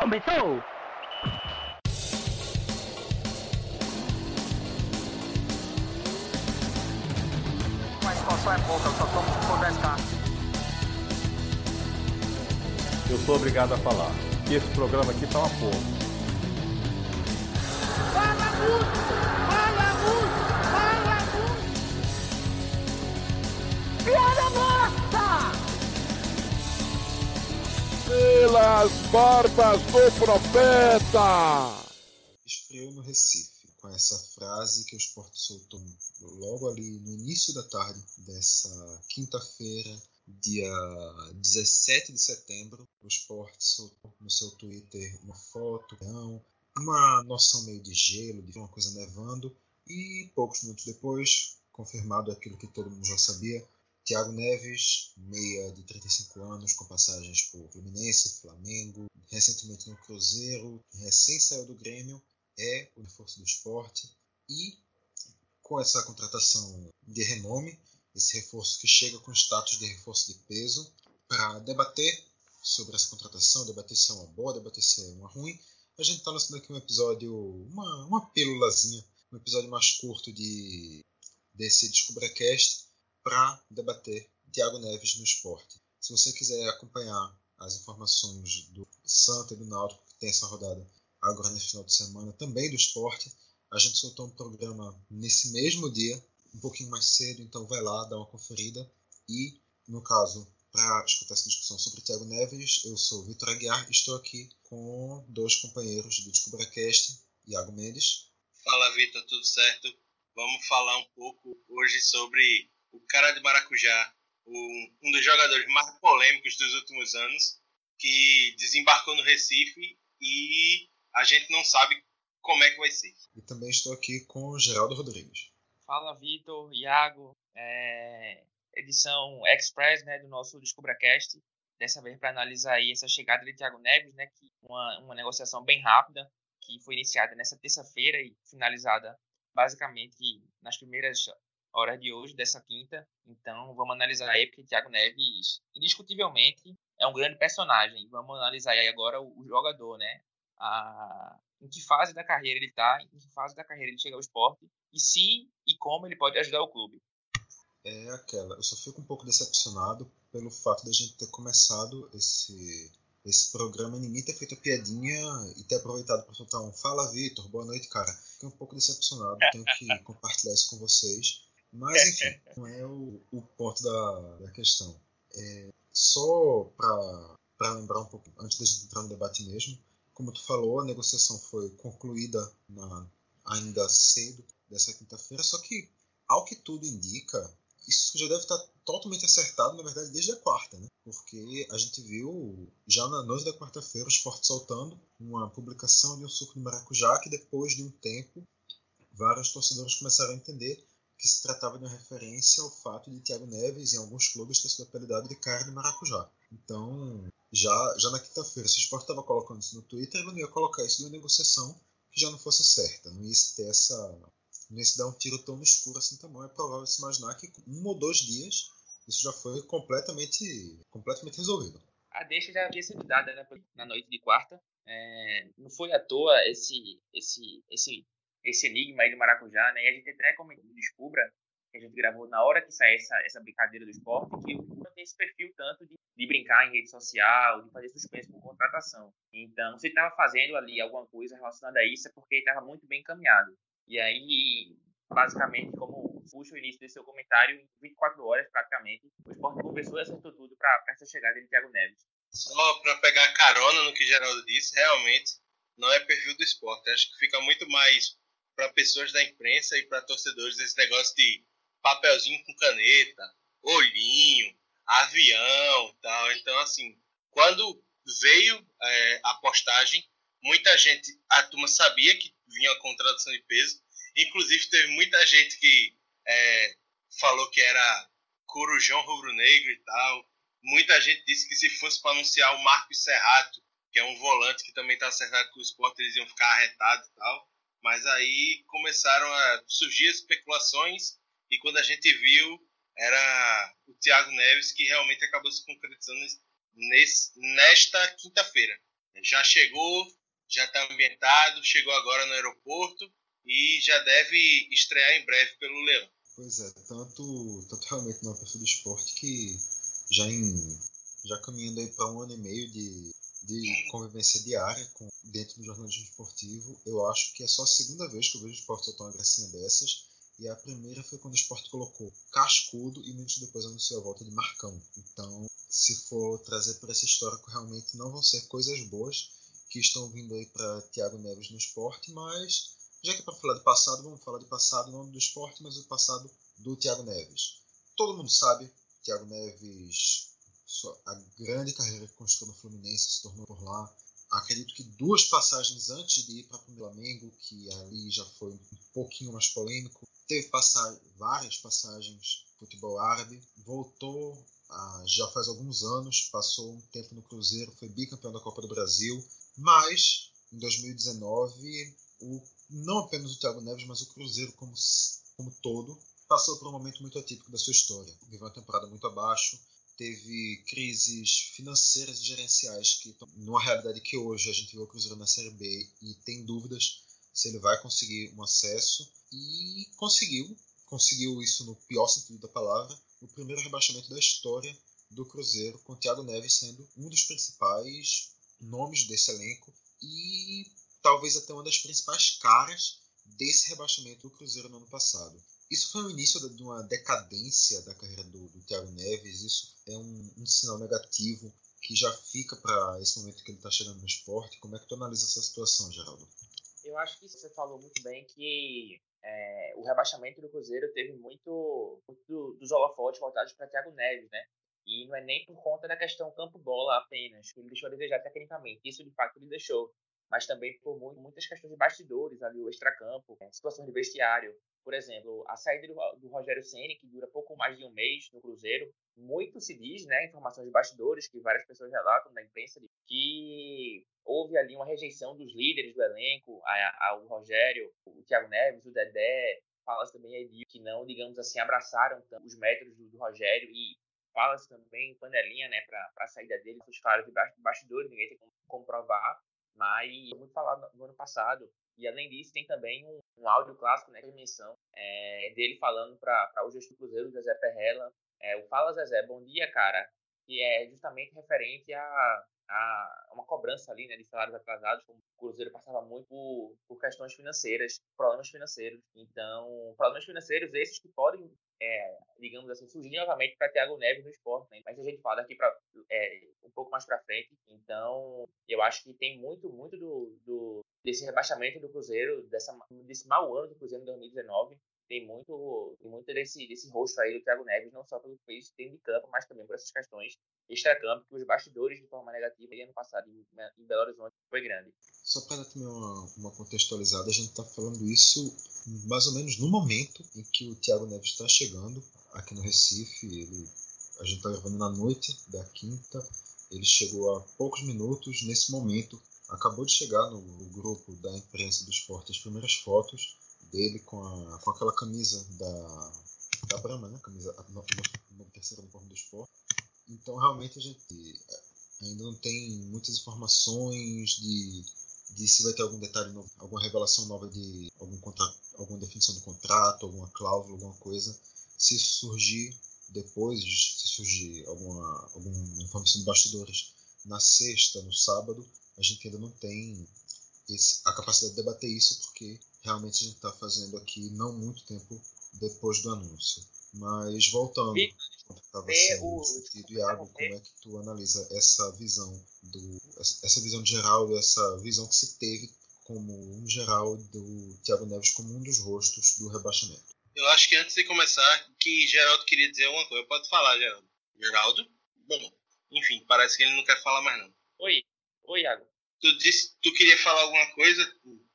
Começou! A expansão é pouca, eu só tomo por 10k. Eu sou obrigado a falar que esse programa aqui tá uma porra. Fala muito! Pelas barbas do profeta! Esfriou no Recife, com essa frase que o Sport soltou logo ali no início da tarde dessa quinta-feira, dia 17 de setembro. O Sport soltou no seu Twitter uma foto, uma noção meio de gelo, de uma coisa nevando, e poucos minutos depois, confirmado aquilo que todo mundo já sabia, Thiago Neves, meia de 35 anos, com passagens por Fluminense, Flamengo, recentemente no Cruzeiro, recém saiu do Grêmio, é o reforço do esporte e com essa contratação de renome, esse reforço que chega com status de reforço de peso, para debater sobre essa contratação, debater se é uma boa, debater se é uma ruim, a gente está lançando aqui um episódio, uma, uma pílulazinha, um episódio mais curto de desse DescubraCast para debater Thiago Neves no esporte. Se você quiser acompanhar as informações do Santa e do Náutico, que tem essa rodada agora nesse final de semana, também do esporte, a gente soltou um programa nesse mesmo dia, um pouquinho mais cedo, então vai lá, dá uma conferida. E, no caso, para escutar essa discussão sobre Thiago Neves, eu sou Vitor Aguiar e estou aqui com dois companheiros do DescubraCast, Iago Mendes. Fala, Vitor, tudo certo? Vamos falar um pouco hoje sobre o cara de Maracujá, um, um dos jogadores mais polêmicos dos últimos anos, que desembarcou no Recife e a gente não sabe como é que vai ser. E também estou aqui com o Geraldo Rodrigues. Fala, Vitor, Iago. É, edição express né, do nosso DescubraCast. Dessa vez para analisar aí essa chegada de Thiago Neves, né, que uma, uma negociação bem rápida, que foi iniciada nessa terça-feira e finalizada basicamente nas primeiras horas de hoje, dessa quinta. Então vamos analisar aí, porque Thiago Neves, indiscutivelmente, é um grande personagem. Vamos analisar aí agora o, o jogador, né? A, em que fase da carreira ele está, em que fase da carreira ele chega ao esporte, e se e como ele pode ajudar o clube. É aquela, eu só fico um pouco decepcionado pelo fato da gente ter começado esse, esse programa e ninguém ter feito a piadinha e ter aproveitado para soltar um Fala Vitor, boa noite, cara. Fiquei um pouco decepcionado, tenho que compartilhar isso com vocês. Mas enfim, não é o, o ponto da, da questão. É, só para lembrar um pouco, antes de entrar no debate mesmo, como tu falou, a negociação foi concluída na, ainda cedo dessa quinta-feira, só que, ao que tudo indica, isso já deve estar totalmente acertado, na verdade, desde a quarta, né? Porque a gente viu, já na noite da quarta-feira, o Sport soltando uma publicação de um suco de maracujá que, depois de um tempo, vários torcedores começaram a entender que se tratava de uma referência ao fato de Thiago Neves, em alguns clubes, ter sido apelidado de cara de maracujá. Então, já, já na quinta-feira, se o Sport estava colocando isso no Twitter, ele não ia colocar isso numa negociação que já não fosse certa. Não ia ter essa. Não ia se dar um tiro tão no escuro assim também. É provável se imaginar que um ou dois dias isso já foi completamente, completamente resolvido. A deixa já havia sido dada né, na noite de quarta. É, não foi à toa esse, esse, esse, esse enigma aí do Maracujá, né? E a gente até comentou, descubra, que a gente gravou na hora que saiu essa, essa brincadeira do esporte, que o Cuba tem esse perfil tanto de, de brincar em rede social, de fazer suspense por contratação. Então, se estava fazendo ali alguma coisa relacionada a isso, é porque estava muito bem encaminhado. E aí, basicamente, como puxa o início desse seu comentário, em 24 horas, praticamente, o esporte conversou e acertou tudo para essa chegada de Thiago Neves. Só para pegar carona no que Geraldo disse, realmente não é perfil do esporte. Acho que fica muito mais para pessoas da imprensa e para torcedores esse negócio de papelzinho com caneta, olhinho, avião tal. Então, assim, quando veio é, a postagem, muita gente, a turma sabia que vinha com tradução de peso. Inclusive, teve muita gente que é, falou que era corujão rubro-negro e tal. Muita gente disse que se fosse para anunciar o Marcos Serrato, que é um volante que também está acertado com o esporte, eles iam ficar arretados e tal. Mas aí começaram a surgir especulações e quando a gente viu, era o Thiago Neves que realmente acabou se concretizando nesse, nesta quinta-feira. já chegou, já está ambientado, chegou agora no aeroporto e já deve estrear em breve pelo Leão. Pois é, tanto, tanto realmente no perfil do esporte que já, em, já caminhando aí para um ano e meio de, de convivência diária com, dentro do jornalismo esportivo, eu acho que é só a segunda vez que eu vejo o esporte soltar uma gracinha dessas. E a primeira foi quando o esporte colocou Cascudo e minutos depois anunciou a volta de Marcão. Então, se for trazer por esse histórico, realmente não vão ser coisas boas que estão vindo aí para Thiago Neves no esporte, mas já que é para falar de passado, vamos falar de passado não do esporte, mas do passado do Thiago Neves. Todo mundo sabe, Thiago Neves, a grande carreira que construiu no Fluminense se tornou por lá. Acredito que duas passagens antes de ir para o Flamengo, que ali já foi um pouquinho mais polêmico, teve passar, várias passagens futebol árabe, voltou ah, já faz alguns anos, passou um tempo no Cruzeiro, foi bicampeão da Copa do Brasil, mas em 2019, o, não apenas o Thiago Neves, mas o Cruzeiro como, como todo, passou por um momento muito atípico da sua história. Viveu uma temporada muito abaixo, teve crises financeiras e gerenciais que, numa realidade que hoje a gente vê o Cruzeiro na Série B e tem dúvidas se ele vai conseguir um acesso, e conseguiu, conseguiu isso no pior sentido da palavra, o primeiro rebaixamento da história do Cruzeiro, com o Thiago Neves sendo um dos principais nomes desse elenco e talvez até uma das principais caras desse rebaixamento do Cruzeiro no ano passado. Isso foi o início de uma decadência da carreira do, do Thiago Neves, isso é um, um sinal negativo que já fica para esse momento que ele está chegando no esporte. Como é que tu analisa essa situação, Geraldo? Eu acho que você falou muito bem que é, o rebaixamento do Cruzeiro teve muito, muito dos holofotes voltados para Thiago Neves, né? E não é nem por conta da questão campo-bola apenas, que ele deixou a desejar tecnicamente. Isso, de fato, ele deixou. Mas também por muitas questões de bastidores, ali, o extracampo, é, situações de vestiário. Por exemplo, a saída do, Rogério Ceni que dura pouco mais de um mês no Cruzeiro, muito se diz, né, informações de bastidores, que várias pessoas relatam na imprensa, que houve ali uma rejeição dos líderes do elenco, ao Rogério, o Thiago Neves, o Dedé, fala-se também aí que não, digamos assim, abraçaram os métodos do, do Rogério e fala-se também panelinha, né, para a saída dele, os caras de bastidores, ninguém tem como comprovar, mas muito falado no ano passado. E além disso, tem também um, um áudio clássico, né, de menção, é, dele falando para o gestor Cruzeiro, José Perrella, é, o Fala Zezé, bom dia, cara, que é justamente referente a, a uma cobrança ali, né, de salários atrasados, como o Cruzeiro passava muito por, por questões financeiras, problemas financeiros. Então, problemas financeiros esses que podem, é, digamos assim, surgir novamente para Thiago Neves no esporte, né? mas a gente fala daqui para é, um pouco mais para frente. Então, eu acho que tem muito, muito do, do desse rebaixamento do Cruzeiro, dessa, desse mau ano do Cruzeiro em 2019, tem muito, tem muito desse, desse rosto aí do Thiago Neves, não só pelo que fez dentro de campo, mas também por essas questões extra-campo, que os bastidores, de forma negativa, ano passado em, em Belo Horizonte foi grande. Só para dar também uma, uma contextualizada, a gente está falando isso mais ou menos no momento em que o Thiago Neves está chegando aqui no Recife. Ele, a gente está gravando na noite da quinta, ele chegou há poucos minutos. Nesse momento, acabou de chegar no, no grupo da imprensa do esporte as primeiras fotos dele com, a, com aquela camisa da, da Brahma, né? Camisa no, no, terceiro uniforme do esporte. Então, realmente, a gente ainda não tem muitas informações de, de se vai ter algum detalhe novo, alguma revelação nova de algum contrato, alguma definição do contrato, alguma cláusula, alguma coisa. Se surgir depois, se surgir alguma, alguma informação de bastidores na sexta, no sábado, a gente ainda não tem esse, a capacidade de debater isso, porque realmente a gente está fazendo aqui não muito tempo depois do anúncio. Mas voltando, estava sendo discutido, Iago, como é que tu analisa essa visão do essa visão geral, essa visão que se teve como um geral do Thiago Neves como um dos rostos do rebaixamento? Eu acho que antes de começar, que Geraldo queria dizer uma coisa. Pode falar, Geraldo. Geraldo? Bom, enfim, parece que ele não quer falar mais não. Oi, oi, Iago. Tu disse tu queria falar alguma coisa?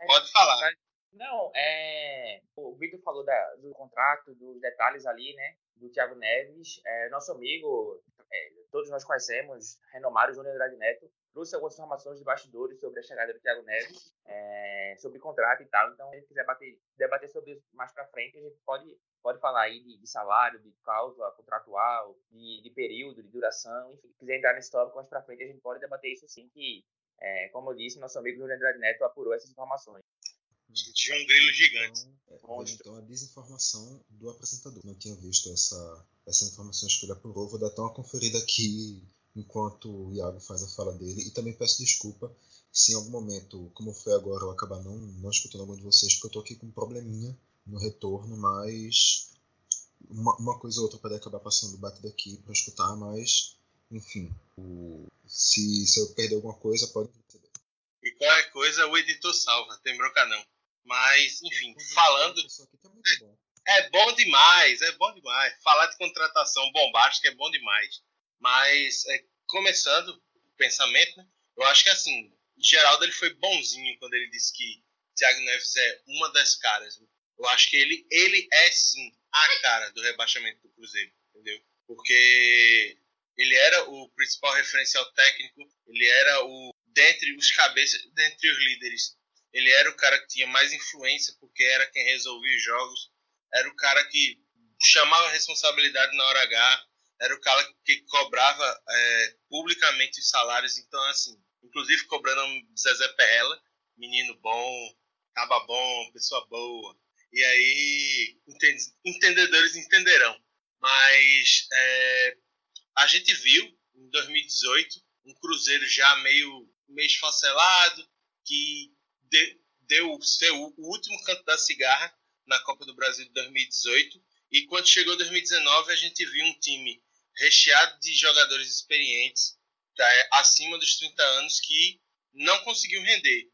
É, Pode falar. Não, é. O Vitor falou da, do contrato, dos detalhes ali, né? Do Thiago Neves. É, nosso amigo, é, todos nós conhecemos, renomado Júnior Andrade Neto, trouxe algumas informações de bastidores sobre a chegada do Thiago Neves, é, sobre contrato e tal. Então, se quiser bater, debater sobre isso mais para frente, a gente pode, pode falar aí de, de salário, de cláusula contratual, de, de, período, de duração. Enfim, se quiser entrar nesse tópico mais para frente, a gente pode debater isso sim, que É, como eu disse, nosso amigo Júlio Andrade Neto apurou essas informações. Tinha um grilo gigante. Então, é, então a desinformação do apresentador. Não tinha visto essa, essa informação que ele apurou. Vou dar até uma conferida aqui enquanto o Iago faz a fala dele. E também peço desculpa se em algum momento, como foi agora, eu acabar não, não escutando algum de vocês, porque eu tô aqui com um probleminha no retorno, mas uma, uma coisa ou outra pode acabar passando batida aqui para escutar, mas enfim, o, se, se eu perder alguma coisa, pode perceber. E qualquer coisa o editor salva, tem bronca não. Mas, enfim, falando. Isso aqui tá muito bom. É bom demais, é bom demais. Falar de contratação bombástica é bom demais. Mas, é, começando o pensamento, né? Eu acho que assim, Geraldo ele foi bonzinho quando ele disse que Thiago Neves é uma das caras. Eu acho que ele, ele é sim a cara do rebaixamento do Cruzeiro, entendeu? Porque ele era o principal referencial técnico, ele era o dentre os cabeças, dentre os líderes, ele era o cara que tinha mais influência porque era quem resolvia os jogos, era o cara que chamava a responsabilidade na hora H, era o cara que cobrava é, publicamente os salários, então assim, inclusive cobrando Zezé Perrella, menino bom, caba bom, pessoa boa. E aí, entendedores entenderão. Mas é, a gente viu em 2018 um Cruzeiro já meio, meio esfacelado, que de, deu seu, o último canto da cigarra na Copa do Brasil de 2018. E quando chegou 2019, a gente viu um time recheado de jogadores experientes, tá, acima dos 30 anos, que não conseguiu render.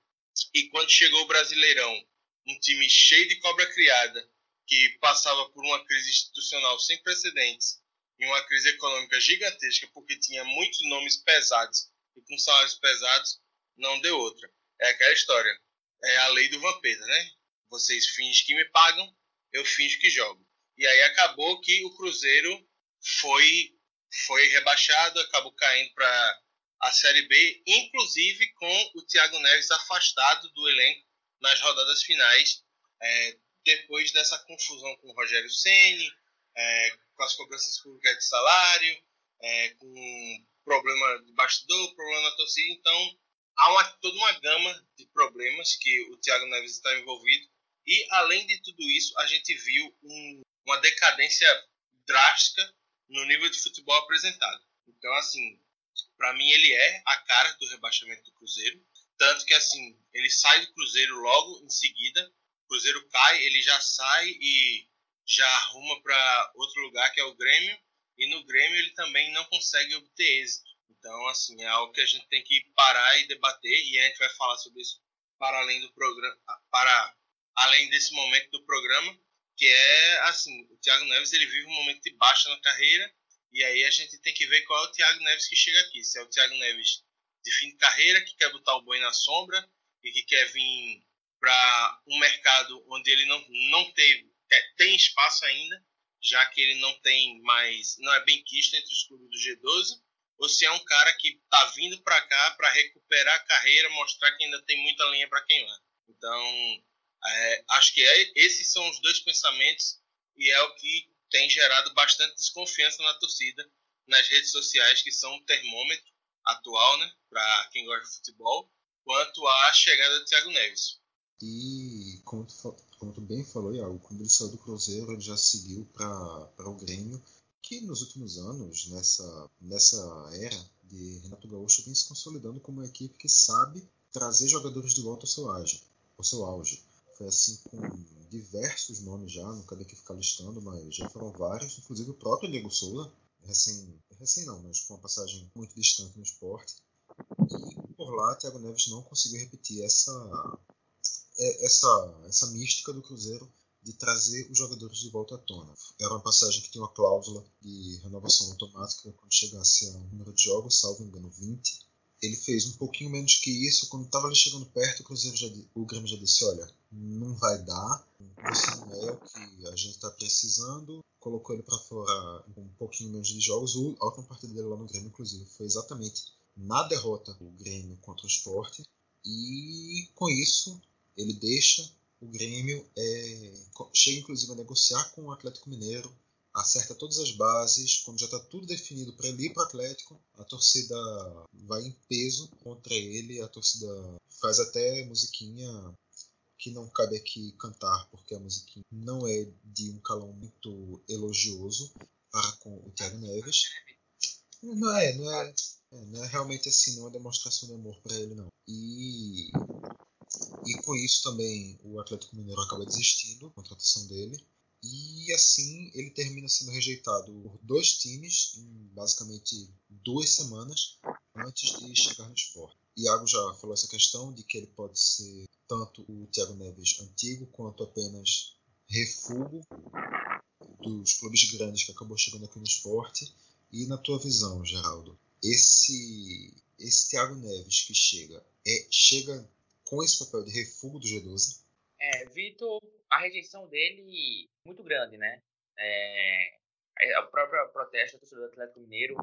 E quando chegou o Brasileirão, um time cheio de cobra criada, que passava por uma crise institucional sem precedentes e uma crise econômica gigantesca, porque tinha muitos nomes pesados e com salários pesados, não deu outra. É aquela história. É a lei do Vampeta, né? Vocês fingem que me pagam, eu finjo que jogo. E aí acabou que o Cruzeiro foi foi rebaixado, acabou caindo para a Série B, inclusive com o Thiago Neves afastado do elenco nas rodadas finais, é, depois dessa confusão com o Rogério Ceni, é, com as cobranças públicas de salário, é, com problema de bastidor, problema na torcida. Então, há uma, toda uma gama de problemas que o Thiago Neves está envolvido. E, além de tudo isso, a gente viu um, uma decadência drástica no nível de futebol apresentado. Então, assim, para mim ele é a cara do rebaixamento do Cruzeiro. Tanto que, assim, ele sai do Cruzeiro logo em seguida. O Cruzeiro cai, ele já sai e já arruma para outro lugar, que é o Grêmio. E no Grêmio ele também não consegue obter êxito. Então, assim, é algo que a gente tem que parar e debater. E a gente vai falar sobre isso para além do programa, para além desse momento do programa, que é assim, o Thiago Neves ele vive um momento de baixa na carreira e aí a gente tem que ver qual é o Thiago Neves que chega aqui. Se é o Thiago Neves de fim de carreira, que quer botar o boi na sombra e que quer vir para um mercado onde ele não, não teve, tem espaço ainda, já que ele não tem mais, não é bem quisto entre os clubes do G12, ou se é um cara que está vindo para cá para recuperar a carreira, mostrar que ainda tem muita linha para queimar. Então, é, acho que é, esses são os dois pensamentos e é o que tem gerado bastante desconfiança na torcida nas redes sociais, que são um termômetro atual, né, para quem gosta de futebol, quanto à chegada do Thiago Neves. E como tu, como tu bem falou, Iago, quando ele saiu do Cruzeiro, ele já seguiu para o Grêmio, que nos últimos anos, nessa, nessa era de Renato Gaúcho, vem se consolidando como uma equipe que sabe trazer jogadores de volta ao seu auge. Ao seu auge. Foi assim com diversos nomes já, não quero aqui ficar listando, mas já foram vários, inclusive o próprio Diego Souza, recém, recém não, mas com uma passagem muito distante no esporte. E por lá, Thiago Neves não conseguiu repetir essa, é, essa, essa mística do Cruzeiro de trazer os jogadores de volta à tona. Era uma passagem que tinha uma cláusula de renovação automática quando chegasse a um número de jogos, salvo engano 20. Ele fez um pouquinho menos que isso. Quando estava ali chegando perto, o, Cruzeiro já, o Grêmio já disse: Olha, não vai dar, você não é o que a gente está precisando. Colocou ele para fora um pouquinho menos de jogos. A última partida dele lá no Grêmio, inclusive, foi exatamente na derrota do Grêmio contra o Sport. E com isso, ele deixa o Grêmio, é, chega inclusive a negociar com o Atlético Mineiro acerta todas as bases, quando já está tudo definido para ele ir para o Atlético, a torcida vai em peso contra ele, a torcida faz até musiquinha que não cabe aqui cantar, porque a musiquinha não é de um calão muito elogioso para com o Thiago Neves. Não é, não é, é não é realmente assim, não é uma demonstração de amor para ele, não. E, e com isso também o Atlético Mineiro acaba desistindo da contratação dele. E assim ele termina sendo rejeitado por dois times em basicamente duas semanas antes de chegar no esporte. Iago já falou essa questão de que ele pode ser tanto o Thiago Neves antigo quanto apenas refugo dos clubes grandes que acabou chegando aqui no esporte. E na tua visão, Geraldo, esse esse Thiago Neves que chega é chega com esse papel de refugo do G12? É, Vitor, a rejeição dele muito grande, né? É, o próprio protesto do torcedor do Atlético Mineiro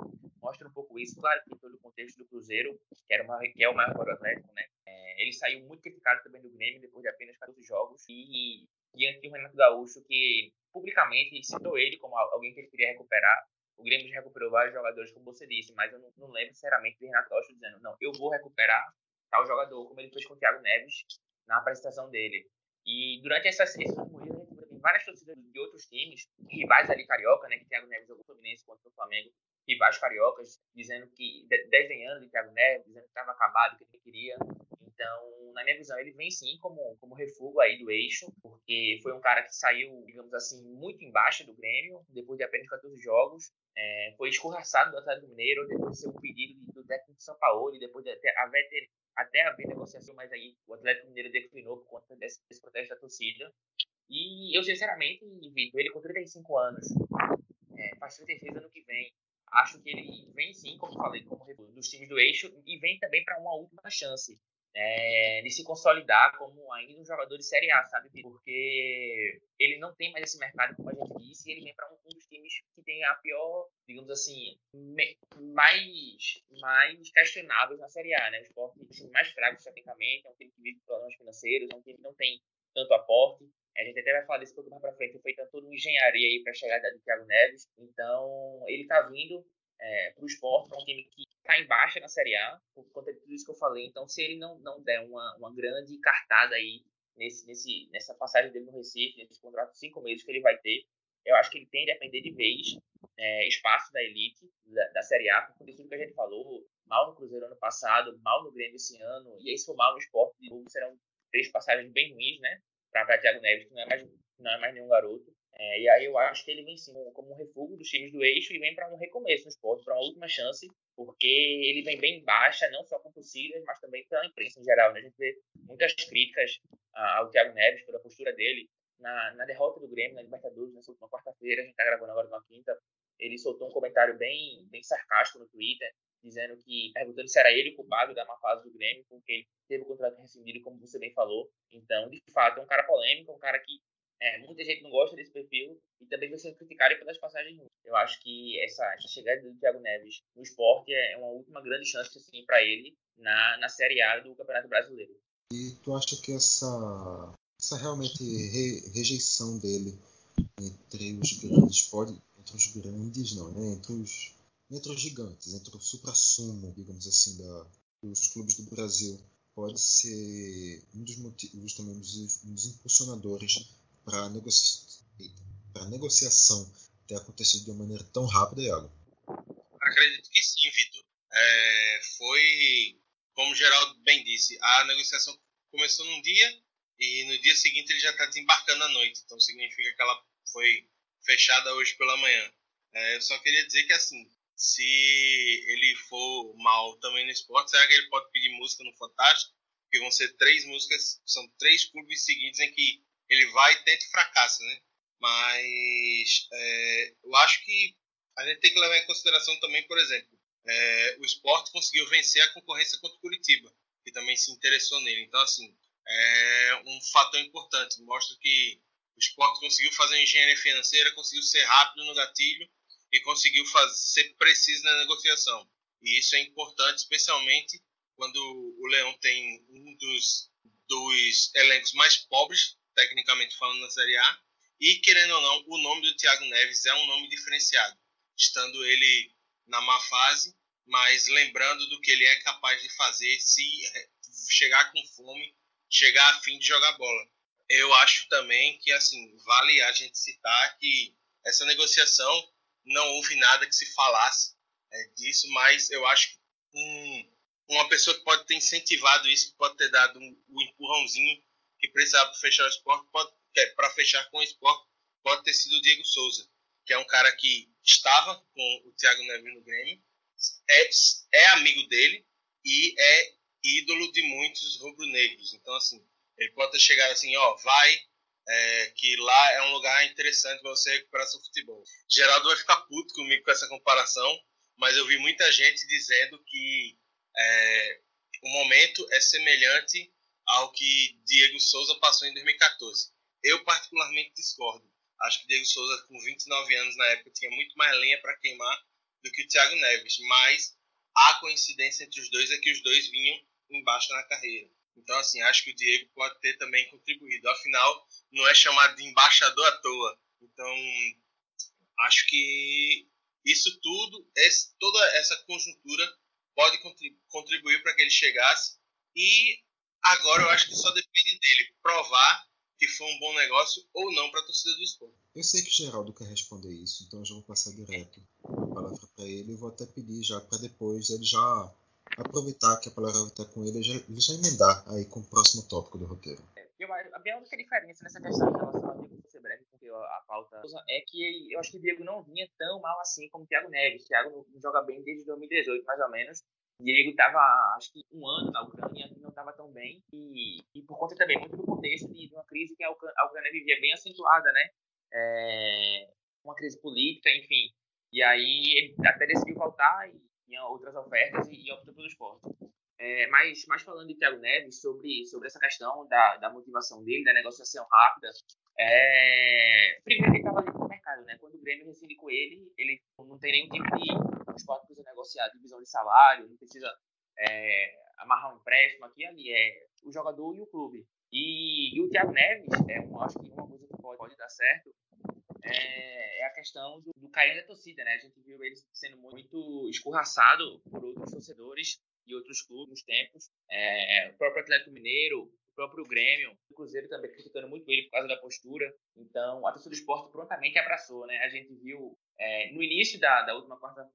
mostra um pouco isso. Claro que todo o contexto do Cruzeiro, que, era uma, que é o maior do Atlético, né? É, ele saiu muito criticado também do Grêmio depois de apenas 14 jogos. E diante do Renato Gaúcho, que publicamente citou ele como alguém que ele queria recuperar. O Grêmio já recuperou vários jogadores, como você disse, mas eu não, não lembro sinceramente de Renato Gaúcho dizendo, não, eu vou recuperar tal jogador, como ele fez com o Thiago Neves na apresentação dele. E durante essas, esses últimos dias, a gente tem várias torcidas de outros times, rivais ali carioca, né, que Thiago Neves jogou Fluminense contra o Flamengo, rivais cariocas, dizendo que, desdenhando de Thiago Neves, dizendo que estava acabado, que ele queria. Então, na minha visão, ele vem sim como, como refúgio aí do eixo, porque foi um cara que saiu, digamos assim, muito embaixo do Grêmio, depois de apenas 14 jogos, é, foi escorraçado do Atlético Mineiro, depois de ser um pedido do técnico de São Paulo, depois de até, ter, até haver negociação, mas aí o Atlético Mineiro declinou por conta desse, desse protesto da torcida. E eu, sinceramente, Vitor, ele com 35 anos, é, faz 36 ano que vem, acho que ele vem sim, como falei, como dos times do eixo, e vem também para uma última chance é, de se consolidar como ainda um jogador de Série A, sabe? Porque ele não tem mais esse mercado, como a gente disse, e ele vem para um, um, dos times que tem a pior, digamos assim, me, mais, mais questionáveis na Série A, né? O esporte time mais fraco tecnicamente, é um time que vive problemas financeiros, é um time que não tem tanto aporte. A gente até vai falar desse pouco mais para frente, foi tanto uma engenharia aí para a chegada do Thiago Neves. Então, ele está vindo é, para o esporte, para um time que está em baixa na Série A, por conta de tudo isso que eu falei. Então, se ele não, não der uma, uma grande cartada aí nesse, nesse, nessa passagem dele no Recife, nesse contrato de cinco meses que ele vai ter, eu acho que ele tem a depender de vez é, espaço da elite da, da, Série A, por tudo que a gente falou, mal no Cruzeiro ano passado, mal no Grêmio esse ano, e aí se for mal no esporte, de novo, serão três passagens bem ruins, né? Para Thiago Neves, que não é mais, não é mais nenhum garoto. É, e aí eu acho que ele vem sim como um refúgio dos times do eixo e vem para um recomeço no esporte, para uma última chance, porque ele vem bem baixa, não só com torcidas, mas também pela imprensa em geral. Né? A gente vê muitas críticas ao Thiago Neves pela postura dele na, na derrota do Grêmio na Libertadores nessa última quarta-feira. A gente está gravando agora na quinta. Ele soltou um comentário bem, bem sarcástico no Twitter, dizendo que perguntando se era ele o culpado da má fase do Grêmio, porque ele teve o contrato rescindido, como você bem falou. Então, de fato, é um cara polêmico, um cara que é, muita gente não gosta desse perfil e também vai ser criticado pelas passagens ruins. Eu acho que essa, essa, chegada do Thiago Neves no esporte é uma última grande chance assim, para ele na, na Série A do Campeonato Brasileiro. E tu acha que essa, essa realmente re, rejeição dele entre os grandes pode entre os grandes não, né? Entre os entre os gigantes, entre o supra-sumo, digamos assim, da, dos clubes do Brasil, pode ser um dos motivos também um dos, um dos impulsionadores para a negocia... negociação ter acontecido de uma maneira tão rápida, Iago? Acredito que sim, Vitor. É, foi, como Geraldo bem disse, a negociação começou num dia e no dia seguinte ele já está desembarcando à noite. Então significa que ela foi fechada hoje pela manhã. É, eu só queria dizer que assim, se ele for mal também no esporte, será que ele pode pedir música no Fantástico? Porque vão ser três músicas, são três clubes seguidos em que ele vai e tenta e fracassa, né? Mas é, eu acho que a gente tem que levar em consideração também, por exemplo, é, o esporte conseguiu vencer a concorrência contra o Curitiba, que também se interessou nele. Então, assim, é um fator importante. Mostra que o esporte conseguiu fazer engenharia financeira, conseguiu ser rápido no gatilho e conseguiu fazer, ser preciso na negociação. E isso é importante, especialmente quando o Leão tem um dos, dos elencos mais pobres tecnicamente falando, na Série A, E, querendo ou não, o nome do Thiago Neves é um nome diferenciado, estando ele na má fase, mas lembrando do que ele é capaz de fazer se chegar com fome, chegar a fim de jogar bola. Eu acho também que, assim, vale a gente citar que essa negociação não houve nada que se falasse é, disso, mas eu acho que um, uma pessoa que pode ter incentivado isso, que pode ter dado um, um empurrãozinho que precisava para fechar o esporte, para fechar com o esporte, pode ter sido o Diego Souza, que é um cara que estava com o Thiago Neves no Grêmio, é, é amigo dele e é ídolo de muitos rubro-negros. Então, assim, ele pode ter chegado assim, ó, vai, é, que lá é um lugar interessante para você recuperar seu futebol. Geraldo vai ficar puto comigo com essa comparação, mas eu vi muita gente dizendo que é, o momento é semelhante ao que Diego Souza passou em 2014. Eu particularmente discordo. Acho que Diego Souza, com 29 anos na época, tinha muito mais lenha para queimar do que o Thiago Neves. Mas a coincidência entre os dois é que os dois vinham embaixo na carreira. Então, assim, acho que o Diego pode ter também contribuído. Afinal, não é chamado de embaixador à toa. Então, acho que isso tudo, esse, toda essa conjuntura pode contribuir para que ele chegasse. E agora eu acho que só depende dele provar que foi um bom negócio ou não para a torcida do esporte. Eu sei que Geraldo quer responder isso, então eu já vou passar direto a palavra para ele e vou até pedir já para depois ele já aproveitar que a palavra está com ele e já, emendar aí com o próximo tópico do roteiro. Eu, a única diferença nessa questão em relação ao Diego ser breve, porque a pauta é que eu acho que o Diego não vinha tão mal assim como o Thiago Neves. O Thiago não joga bem desde 2018, mais ou menos. Diego estava, acho que, um ano na Ucrânia e não estava tão bem. E, e, por conta também muito do contexto de, uma crise que a Ucrânia vivia bem acentuada, né? É, uma crise política, enfim. E aí ele até decidiu voltar e tinha outras ofertas e, e optou pelo esporte. É, mas, mas falando de Thiago Neves, sobre, sobre essa questão da, da motivação dele, da negociação rápida, é, primeiro ele estava ali no mercado, né? Quando o Grêmio rescinde com ele, ele não tem nenhum tipo de. Esporte precisa negociar divisão de salário, não precisa é, amarrar um empréstimo aqui e ali. É o jogador e o clube. E, e o Thiago Neves, é, eu acho que uma coisa que pode, pode dar certo é, é a questão do, do carinho da torcida, né? A gente viu ele sendo muito escorraçado por outros torcedores e outros clubes nos tempos. É, o próprio Atlético Mineiro, o próprio Grêmio, o Cruzeiro também criticando muito ele por causa da postura. Então, a torcida do esporte prontamente abraçou, né? A gente viu é, no início da, da última quarta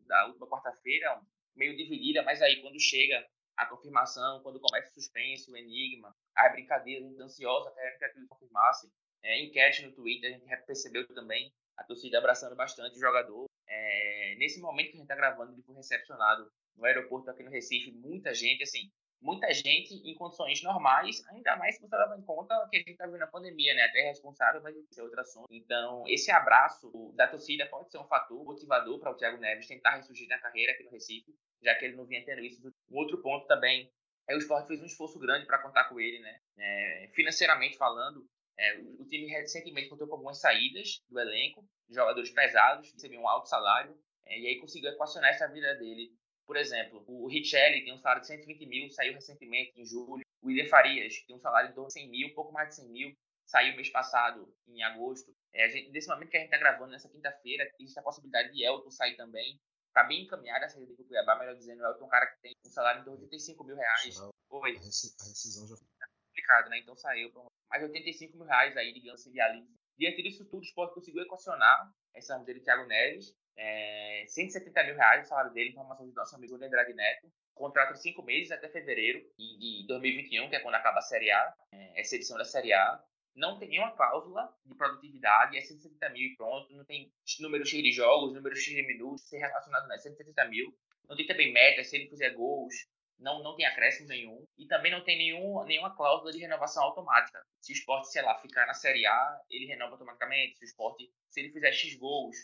quarta-feira meio dividida, mas aí quando chega a confirmação, quando começa o suspense, o enigma, a brincadeira, a ansiosa querendo que aquilo confirmasse. É, enquete no Twitter, a gente percebeu também a torcida abraçando bastante o jogador. É, nesse momento que a gente está gravando, ele foi recepcionado no aeroporto aqui no Recife, muita gente, assim, muita gente em condições normais, ainda mais se você levar em conta que a gente está vivendo a pandemia, né? Até é responsável, mas isso é outro assunto. Então, esse abraço da torcida pode ser um fator motivador para o Thiago Neves tentar ressurgir na carreira aqui no Recife, já que ele não vinha tendo isso. Um outro ponto também é o esporte fez um esforço grande para contar com ele, né? É, financeiramente falando, é, o time recentemente contou com algumas saídas do elenco, jogadores pesados, recebiam um alto salário, é, e aí conseguiu equacionar essa vida dele. Por exemplo, o Richelli tem um salário de 120 mil, saiu recentemente em julho. O William Farias tem um salário em torno de 100 mil, pouco mais de 100 mil, saiu mês passado, em agosto. É, gente, nesse momento que a gente está gravando, nessa quinta-feira, existe a possibilidade de Elton sair também. Está bem encaminhada a saída do Cuiabá, melhor dizendo, o Elton é um cara que tem um salário em torno de 85 mil reais. Oi. A rescisão já foi. Complicado, né? Então saiu mais 85 mil reais aí, digamos assim, de alívio. Diante disso tudo, o esporte conseguiu equacionar essa dele, Thiago Neves, é, 170 mil reais o salário dele, informação do nosso amigo Andrade Neto. Contrato de cinco meses até fevereiro de 2021, que é quando acaba a Série A, é, essa edição da Série A. Não tem nenhuma cláusula de produtividade, é 170 mil e pronto. Não tem número X de jogos, número X de minutos, ser relacionado, não é 170 mil. Não tem também meta, se ele fizer gols, não, não tem acréscimo nenhum e também não tem nenhum, nenhuma cláusula de renovação automática. Se o esporte, sei lá, ficar na Série A, ele renova automaticamente. Se o esporte, se ele fizer X gols,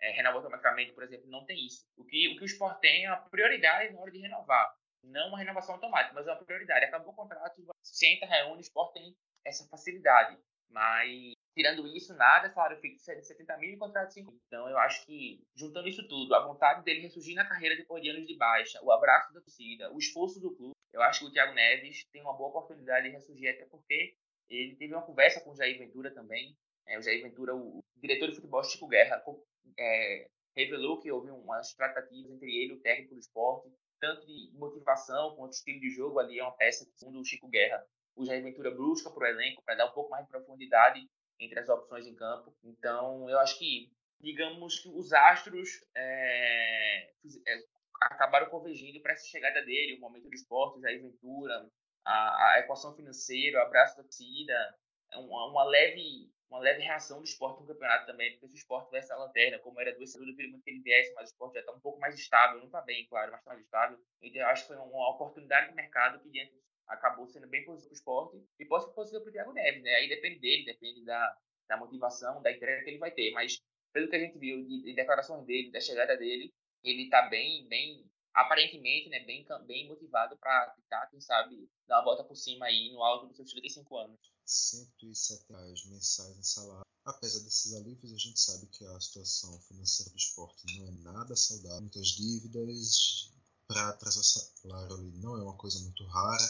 é, renova automaticamente, por exemplo, não tem isso. O que o, que o esporte tem é uma prioridade na hora de renovar. Não uma renovação automática, mas é uma prioridade. Acabou o contrato, senta, reúne, o esporte tem essa facilidade. Mas Tirando isso, nada, salário fixo é de 70 mil e contrato de 5 Então, eu acho que, juntando isso tudo, a vontade dele ressurgir na carreira depois de anos de baixa, o abraço da torcida, o esforço do clube, eu acho que o Thiago Neves tem uma boa oportunidade de ressurgir, até porque ele teve uma conversa com o Jair Ventura também, É, o Jair Ventura, o diretor de futebol Chico Guerra, é, revelou que houve umas tratativas entre ele e o técnico do esporte, tanto de motivação quanto estilo de jogo. Ali é uma peça que, segundo o Chico Guerra, o Jair Ventura busca para o elenco para dar um pouco mais de profundidade entre as opções em campo. Então, eu acho que, digamos que os astros é, é, acabaram convergindo para essa chegada dele, o momento do esporte, o Jair Ventura, a, a equação financeira, o abraço da torcida, uma, uma, leve uma leve reação do esporte no campeonato também, porque se o esporte tivesse a lanterna, como era do eu queria muito que ele viesse, mas o esporte já está um pouco mais estável, não está bem, claro, mas está mais estável. Então eu acho que foi uma oportunidade de mercado que diante acabou sendo bem positivo para o esporte e pode ser positivo para o Thiago Neves, né? Aí depende dele, depende da, da motivação, da entrega que ele vai ter, mas pelo que a gente viu de, de declarações dele, da chegada dele, ele está bem, bem aparentemente, né, bem, bem motivado para tentar, quem sabe, dar uma volta por cima aí no alto dos seus 35 anos. 107 reais mensais em salário. Apesar desses alívios, a gente sabe que a situação financeira do esporte não é nada saudável. Muitas dívidas, para atrasar salário não é uma coisa muito rara.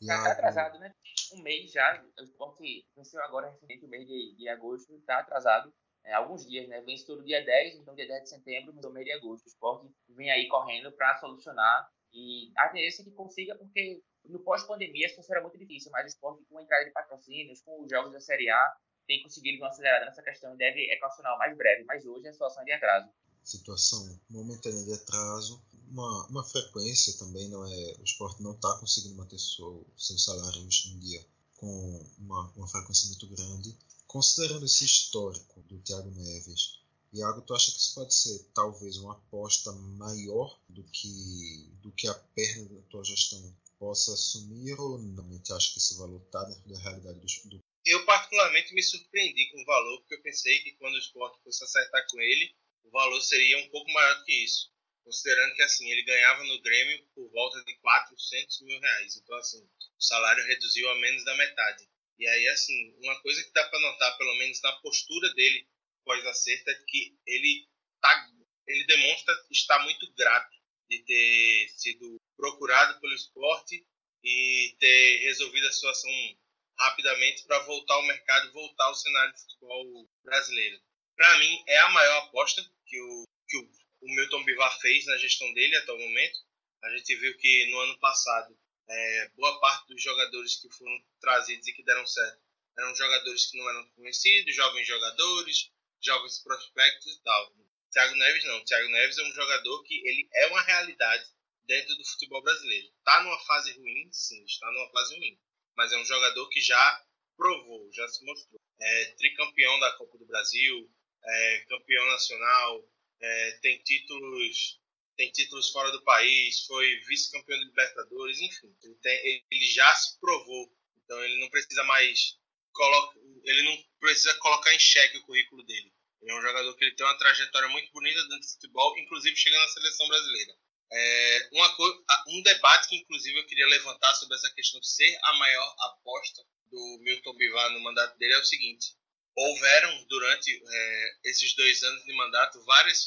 Já está atrasado, né? Um mês já, o esporte venceu agora recentemente o mês de, de agosto, está atrasado é, alguns dias, né? Vence todo dia 10, então dia 10 de setembro, no mês de agosto. O esporte vem aí correndo para solucionar e a tendência é que consiga, porque no pós-pandemia a situação era muito difícil, mas o esporte com a entrada de patrocínios, com os jogos da Série A, tem conseguido uma acelerada nessa questão e deve equacionar o mais breve, mas hoje a situação é de atraso. Situação momentânea de atraso, uma, uma frequência também, não é, o esporte não está conseguindo manter seu, seus salários em dia com uma, uma frequência muito grande. Considerando esse histórico do Thiago Neves, Iago, tu acha que isso pode ser talvez uma aposta maior do que, do que a perna da tua gestão possa assumir ou não? Tu acha que esse valor está dentro da realidade do, do... Eu particularmente me surpreendi com o valor, porque eu pensei que quando o esporte fosse acertar com ele, o valor seria um pouco maior do que isso. Considerando que assim, ele ganhava no Grêmio por volta de 400 mil reais. Então, assim, o salário reduziu a menos da metade. E aí, assim, uma coisa que dá para notar, pelo menos na postura dele pós-acerto, é que ele, tá, ele demonstra estar muito grato de ter sido procurado pelo esporte e ter resolvido a situação rapidamente para voltar ao mercado, voltar ao cenário de futebol brasileiro. Para mim, é a maior aposta que o, que o, o Milton Bivar fez na gestão dele até o momento. A gente viu que no ano passado, é, boa parte dos jogadores que foram trazidos e que deram certo eram jogadores que não eram conhecidos, jovens jogadores, jovens prospectos e tal. Thiago Neves não. Thiago Neves é um jogador que ele é uma realidade dentro do futebol brasileiro. Está numa fase ruim, sim, está numa fase ruim. Mas é um jogador que já provou, já se mostrou. É tricampeão da Copa do Brasil, é campeão nacional, é, tem títulos tem títulos fora do país, foi vice-campeão de Libertadores, enfim, ele, tem, ele já se provou. Então ele não precisa mais coloca, ele não precisa colocar em xeque o currículo dele. Ele é um jogador que ele tem uma trajetória muito bonita dentro do futebol, inclusive chegando na seleção brasileira. É, uma, um debate que, inclusive, eu queria levantar sobre essa questão de ser a maior aposta do Milton Bivar no mandato dele é o seguinte: houveram, durante é, esses dois anos de mandato, várias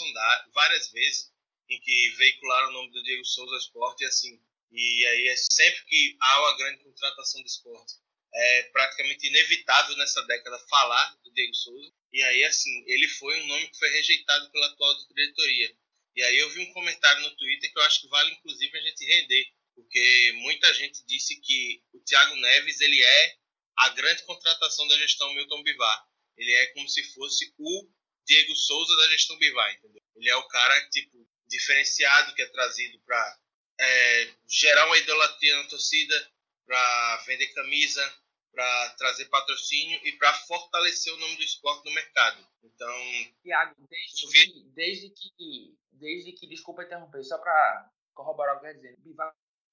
várias vezes em que veicularam o nome do Diego Souza Esporte e assim. E aí, é sempre que há uma grande contratação do esporte, é praticamente inevitável nessa década falar do Diego Souza. E aí, assim, ele foi um nome que foi rejeitado pela atual diretoria. E aí eu vi um comentário no Twitter que eu acho que vale inclusive a gente render, porque muita gente disse que o Thiago Neves ele é a grande contratação da gestão Milton Bivar. Ele é como se fosse o Diego Souza da gestão Bivar, entendeu? Ele é o cara tipo diferenciado que é trazido para é, gerar uma idolatria na torcida, para vender camisa, para trazer patrocínio e para fortalecer o nome do esporte no mercado. Então, Tiago, desde, que, desde que, desde que, desculpa interromper, só para corroborar o que eu dizer,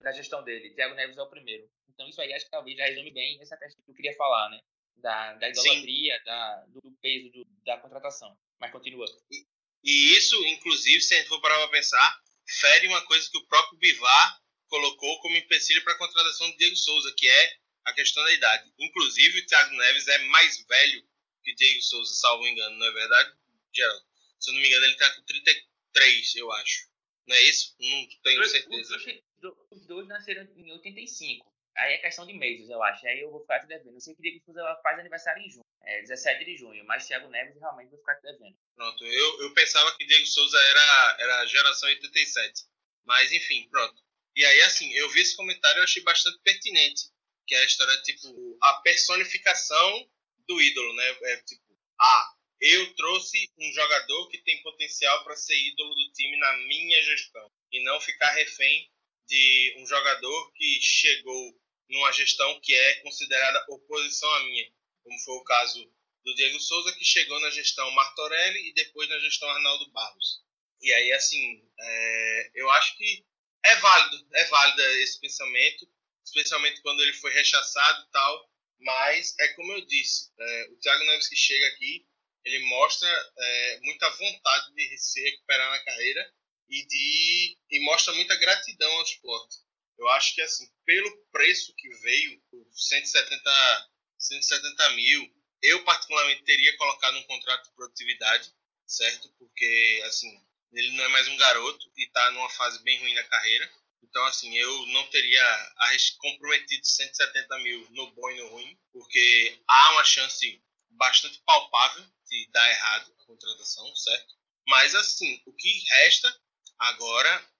da gestão dele, Thiago Neves é o primeiro. Então isso aí acho que talvez já resume bem essa questão que eu queria falar, né? Da, da idolatria, da, do peso do, da contratação. Mas continua. E, e, isso, inclusive, se a gente for parar para pensar, fere uma coisa que o próprio Bivar colocou como empecilho para a contratação do Diego Souza, que é a questão da idade. Inclusive, o Thiago Neves é mais velho que Diego Souza, salvo engano, não é verdade, Geraldo? Se eu não me engano, ele está com 33, eu acho. Não é isso? Não tenho certeza. Os dois nasceram em 85. Aí é questão de meses, eu acho. Aí eu vou ficar te devendo. Eu sei que Diego Souza faz aniversário em junho. é, 17 de junho, mas Thiago Neves realmente vai ficar devendo. Pronto, eu, eu pensava que Diego Souza era, era geração 87. Mas enfim, pronto. E aí, assim, eu vi esse comentário e achei bastante pertinente. Que é a história, tipo, a personificação do ídolo, né? É tipo, ah, eu trouxe um jogador que tem potencial para ser ídolo do time na minha gestão. E não ficar refém de um jogador que chegou numa gestão que é considerada oposição à minha. Como foi o caso do Diego Souza, que chegou na gestão Martorelli e depois na gestão Arnaldo Barros. E aí, assim, é, eu acho que é válido, é válido esse pensamento, especialmente quando ele foi rechaçado e tal. Mas é como eu disse, é, o Thiago Neves que chega aqui, ele mostra é, muita vontade de se recuperar na carreira e de e mostra muita gratidão ao esporte. Eu acho que assim, pelo preço que veio, 170, 170 mil, eu particularmente teria colocado um contrato de produtividade, certo? Porque assim, ele não é mais um garoto e está numa fase bem ruim da carreira. Então, assim, eu não teria comprometido 170 mil no bom e no ruim, porque há uma chance bastante palpável de dar errado a contratação, certo? Mas, assim, o que resta agora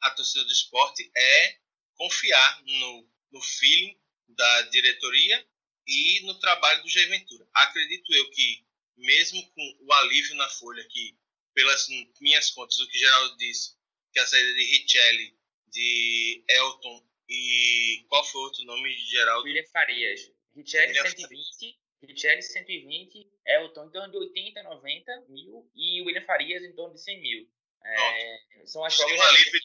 a torcida do esporte é confiar no, no feeling da diretoria e no trabalho do Jair Ventura. Acredito eu que, mesmo com o alívio na folha que pelas minhas contas, o que Geraldo disse, que a saída de Richelli, de Elton e qual foi o outro nome de Geraldo? William Farias. Richelli 120, Richelli 120, Elton em torno de 80, 90 mil e William Farias em torno de 100 mil. É, são as um alívio,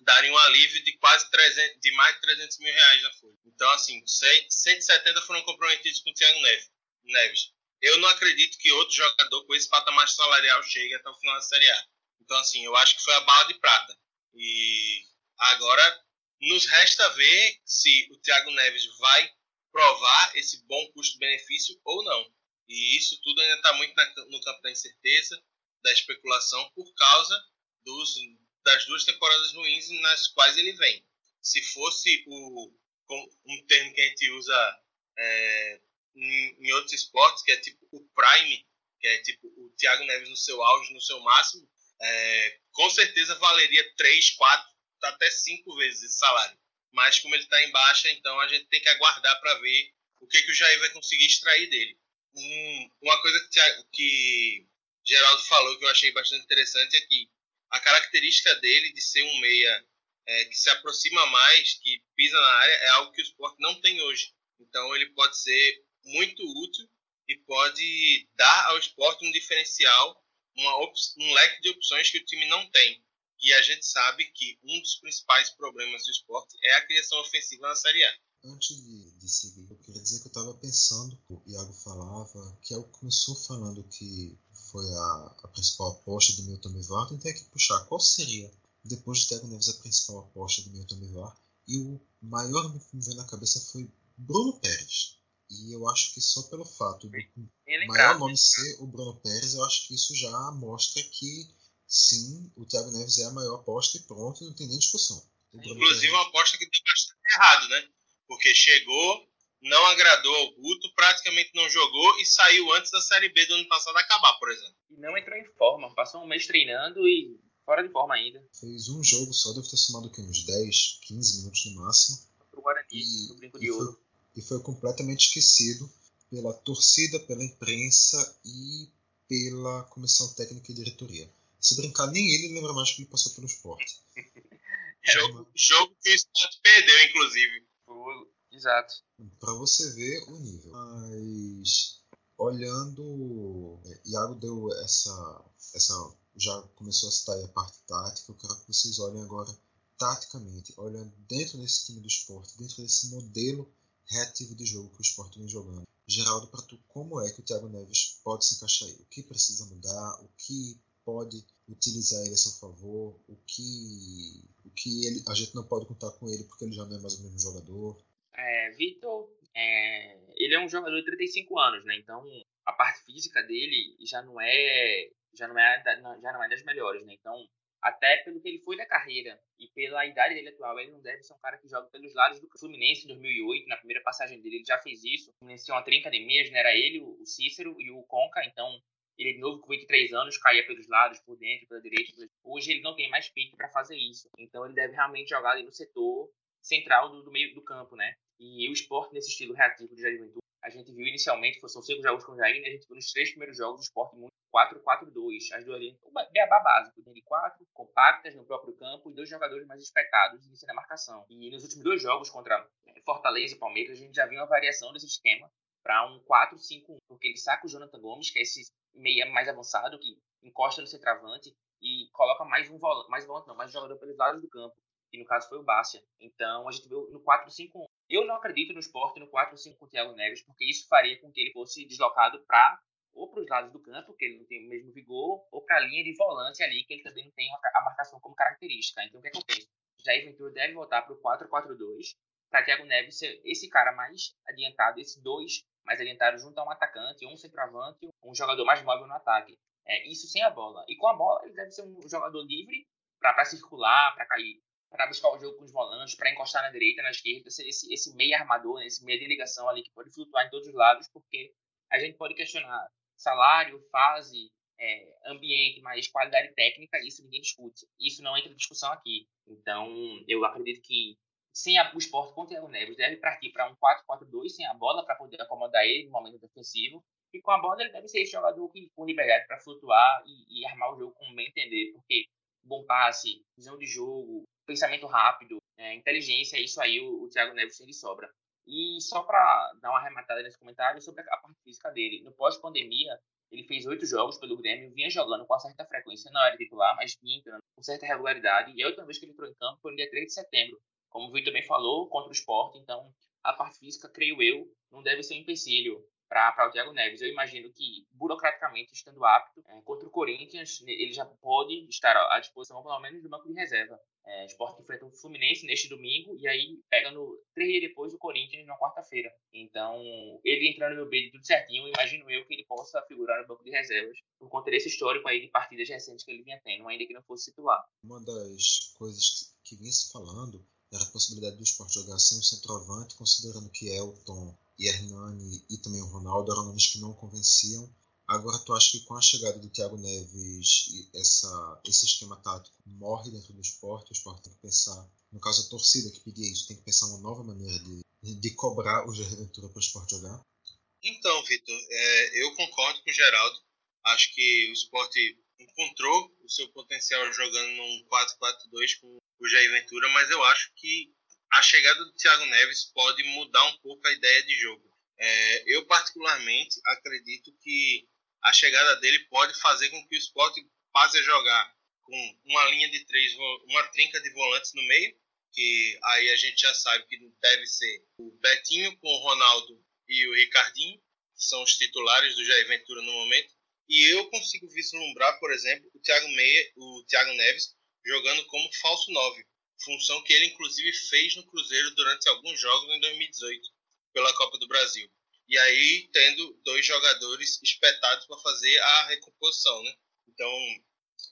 daria um alívio de quase 300, de mais de 300 mil reais na folha. Então, assim, 170 foram comprometidos com o Thiago Neves eu não acredito que outro jogador com esse patamar salarial chegue até o final da Série A. Então, assim, eu acho que foi a bala de prata. E agora nos resta ver se o Thiago Neves vai provar esse bom custo-benefício ou não. E isso tudo ainda está muito na, no campo da incerteza, da especulação, por causa dos, das duas temporadas ruins nas quais ele vem. Se fosse o, um termo que a gente usa é, em, outros esportes, que é tipo o Prime, que é tipo o Thiago Neves no seu auge, no seu máximo, é, com certeza valeria 3, 4, até 5 vezes esse salário. Mas como ele está em baixa, então a gente tem que aguardar para ver o que, que o Jair vai conseguir extrair dele. Um, uma coisa que, que Geraldo falou que eu achei bastante interessante é que a característica dele de ser um meia é, que se aproxima mais, que pisa na área, é algo que o esporte não tem hoje. Então ele pode ser muito útil e pode dar ao esporte um diferencial, um leque de opções que o time não tem. E a gente sabe que um dos principais problemas do esporte é a criação ofensiva na Série A. Antes de, de seguir, eu queria dizer que eu estava pensando, o Iago falava, que ele começou falando que foi a, a principal aposta do Milton Bivar, tentei aqui puxar qual seria, depois de Thiago Neves, a principal aposta do Milton Bivar, e o maior que me veio na cabeça foi Bruno Pérez. E eu acho que só pelo fato do maior nome ser o Bruno Pérez, eu acho que isso já mostra que sim, o Thiago Neves é a maior aposta e pronto, não tem nem discussão. Inclusive Pérez... uma aposta que deu bastante errado, né? Porque chegou, não agradou ao Guto, praticamente não jogou e saiu antes da Série B do ano passado acabar, por exemplo. E não entrou em forma, passou um mês treinando e fora de forma ainda. Fez um jogo só, deve ter somado o quê? uns 10, 15 minutos no máximo. Pro Guarani, e, no Brinco de Ouro. Foi e foi completamente esquecido pela torcida, pela imprensa e pela comissão técnica e diretoria. Se brincar, nem ele lembra mais que ele passou pelo esporte. jogo, jogo que o esporte perdeu, inclusive. Exato. Para você ver o nível. Mas olhando. É, Iago deu essa. essa já começou a citar a parte tática. Eu quero que vocês olhem agora taticamente, olhando dentro desse time do esporte, dentro desse modelo reativo de jogo que o Sport vem jogando. Geraldo, para tu, como é que o Thiago Neves pode se encaixar aí? O que precisa mudar? O que pode utilizar ele a seu favor? O que, o que ele, a gente não pode contar com ele porque ele já não é mais o mesmo jogador? É, Vitor, é, ele é um jogador de 35 anos, né? Então a parte física dele já não é já não é já não é das melhores, né? Então até pelo que ele foi da carreira e pela idade dele atual, ele não deve ser um cara que joga pelos lados do Fluminense em 2008, na primeira passagem dele ele já fez isso. Fluminense tinha uma trinca de meias, né? era ele, o Cícero e o Conca, então ele de novo com 23 anos caía pelos lados, por dentro, pela direita. Hoje ele não tem mais pique para fazer isso, então ele deve realmente jogar ali no setor central do, do, meio do campo, né? E o esporte nesse estilo reativo de Ventura, a gente viu inicialmente, são cinco jogos com o Jair, né? a gente viu nos três primeiros jogos o esporte muito 4-4-2. As duas o beabá básico, de quatro compactas no próprio campo e dois jogadores mais espetados iniciando a marcação. E nos últimos dois jogos contra Fortaleza e Palmeiras, a gente já viu uma variação desse esquema para um 4-5-1, porque ele saca o Jonathan Gomes, que é esse meia mais avançado, que encosta no centroavante e coloca mais um volante, mais volante não, mais um jogador pelos lados do campo, que no caso foi o Bárcia. Então a gente viu no 4-5-1. Eu não acredito no esporte no 4-5 com o Thiago Neves, porque isso faria com que ele fosse deslocado para ou para os lados do campo, que ele não tem o mesmo vigor, ou para a linha de volante ali, que ele também não tem a marcação como característica. Então, o que acontece? Jair Ventura deve voltar para o 4-4-2, para Thiago Neves ser esse cara mais adiantado, esse dois mais adiantado junto a um atacante, um centroavante, um jogador mais móvel no ataque. É, isso sem a bola. E com a bola, ele deve ser um jogador livre para circular, para cair, para buscar o jogo com os volantes, para encostar na direita, na esquerda, esse, esse meio armador, né, esse meio de ligação ali que pode flutuar em todos os lados, porque a gente pode questionar salário, fase, é, ambiente, mas qualidade técnica, isso ninguém discute. Isso não entra em discussão aqui. Então, eu acredito que sem a, o esporte com o Thiago Neves deve partir para um 4-4-2 sem a bola para poder acomodar ele no momento defensivo. E com a bola ele deve ser esse jogador que, com liberdade para flutuar e, e, armar o jogo como bem entender. Porque bom passe, visão de jogo, pensamento rápido, é, inteligência, isso aí o, o Thiago Neves tem de sobra. E só para dar uma arrematada nesse comentário sobre a parte física dele. No pós-pandemia, ele fez oito jogos pelo Grêmio, vinha jogando com certa frequência, não era titular, mas vinha entrando com certa regularidade. E a última vez que ele entrou em campo foi no dia 3 de setembro, como o Vitor também falou, contra o esporte. Então, a parte física, creio eu, não deve ser um empecilho para o Thiago Neves. Eu imagino que, burocraticamente, estando apto, é, contra o Corinthians, ele já pode estar à disposição, pelo menos, do banco de reserva. É, Sport enfrenta o Fluminense neste domingo e aí pega no três dias depois o Corinthians na quarta-feira. Então, ele entrando no bid tudo certinho, imagino eu que ele possa figurar no banco de reservas por conta desse histórico aí de partidas recentes que ele vinha tendo, ainda que não fosse titular. Uma das coisas que vinha se falando era a possibilidade do esporte jogar sem o centroavante, considerando que Elton e Hernani e também o Ronaldo eram nomes que não convenciam. Agora, tu acha que com a chegada do Thiago Neves, essa, esse esquema tático morre dentro do esporte? O esporte tem que pensar, no caso a torcida que pedia isso, tem que pensar uma nova maneira de, de cobrar o Jair Ventura para o esporte jogar? Então, Vitor, é, eu concordo com o Geraldo. Acho que o esporte encontrou o seu potencial jogando num 4-4-2 com o Jair Ventura, mas eu acho que a chegada do Thiago Neves pode mudar um pouco a ideia de jogo. É, eu, particularmente, acredito que a chegada dele pode fazer com que o esporte passe a jogar com uma linha de três, uma trinca de volantes no meio, que aí a gente já sabe que deve ser o Betinho com o Ronaldo e o Ricardinho, que são os titulares do Jair Ventura no momento. E eu consigo vislumbrar, por exemplo, o Thiago, Meia, o Thiago Neves jogando como falso 9, função que ele inclusive fez no Cruzeiro durante alguns jogos em 2018 pela Copa do Brasil. E aí tendo dois jogadores espetados para fazer a recomposição, né? Então,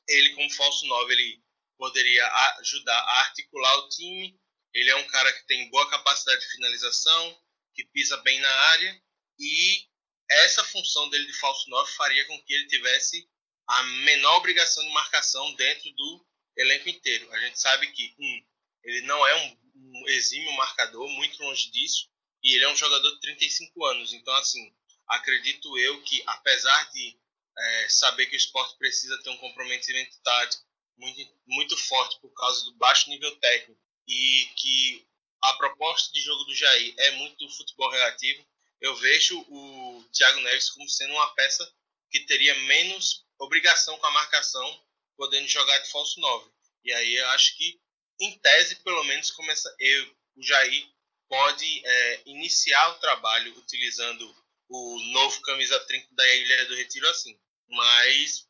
ele como falso 9, ele poderia ajudar a articular o time. Ele é um cara que tem boa capacidade de finalização, que pisa bem na área e essa função dele de falso 9 faria com que ele tivesse a menor obrigação de marcação dentro do elenco inteiro. A gente sabe que, um, ele não é um, um exímio marcador, muito longe disso, e ele é um jogador de 35 anos. Então, assim, acredito eu que, apesar de é, saber que o esporte precisa ter um comprometimento tático muito, muito forte por causa do baixo nível técnico e que a proposta de jogo do Jair é muito futebol relativo, eu vejo o Thiago Neves como sendo uma peça que teria menos obrigação com a marcação podendo jogar de falso 9. E aí eu acho que, em tese, pelo menos, começa, eu, o Jair pode é, iniciar o trabalho utilizando o novo camisa 30 da Ilha do Retiro assim. Mas